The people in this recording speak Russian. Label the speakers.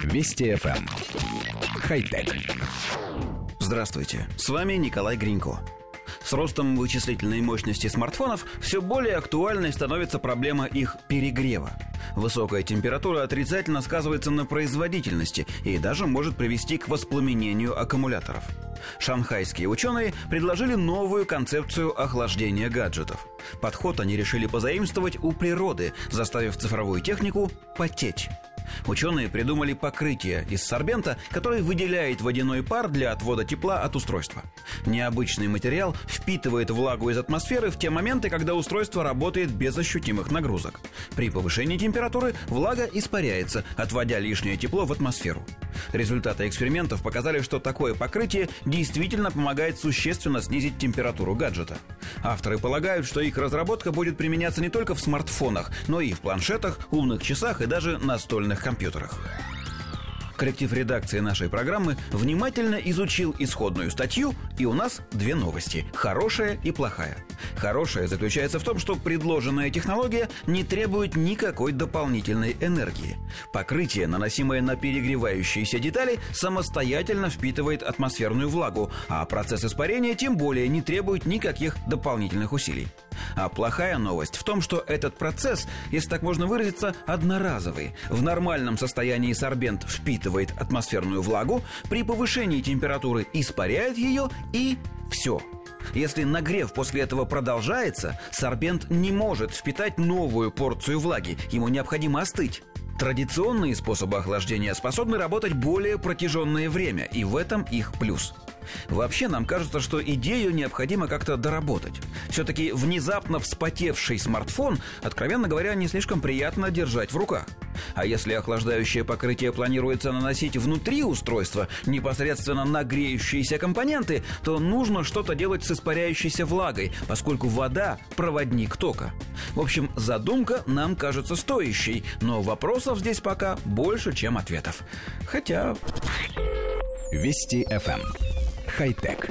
Speaker 1: Вести FM. Эм. Хай-тек.
Speaker 2: Здравствуйте, с вами Николай Гринько. С ростом вычислительной мощности смартфонов все более актуальной становится проблема их перегрева. Высокая температура отрицательно сказывается на производительности и даже может привести к воспламенению аккумуляторов. Шанхайские ученые предложили новую концепцию охлаждения гаджетов. Подход они решили позаимствовать у природы, заставив цифровую технику потеть. Ученые придумали покрытие из сорбента, который выделяет водяной пар для отвода тепла от устройства. Необычный материал впитывает влагу из атмосферы в те моменты, когда устройство работает без ощутимых нагрузок. При повышении температуры влага испаряется, отводя лишнее тепло в атмосферу. Результаты экспериментов показали, что такое покрытие действительно помогает существенно снизить температуру гаджета. Авторы полагают, что их разработка будет применяться не только в смартфонах, но и в планшетах, умных часах и даже настольных компьютерах. Коллектив редакции нашей программы внимательно изучил исходную статью, и у нас две новости – хорошая и плохая. Хорошая заключается в том, что предложенная технология не требует никакой дополнительной энергии. Покрытие, наносимое на перегревающиеся детали, самостоятельно впитывает атмосферную влагу, а процесс испарения тем более не требует никаких дополнительных усилий. А плохая новость в том, что этот процесс, если так можно выразиться, одноразовый. В нормальном состоянии сорбент впитывает атмосферную влагу, при повышении температуры испаряет ее и все. Если нагрев после этого продолжается, сорбент не может впитать новую порцию влаги, ему необходимо остыть. Традиционные способы охлаждения способны работать более протяженное время, и в этом их плюс – Вообще, нам кажется, что идею необходимо как-то доработать. Все-таки внезапно вспотевший смартфон, откровенно говоря, не слишком приятно держать в руках. А если охлаждающее покрытие планируется наносить внутри устройства, непосредственно на греющиеся компоненты, то нужно что-то делать с испаряющейся влагой, поскольку вода – проводник тока. В общем, задумка нам кажется стоящей, но вопросов здесь пока больше, чем ответов. Хотя...
Speaker 1: Вести FM хай-тек.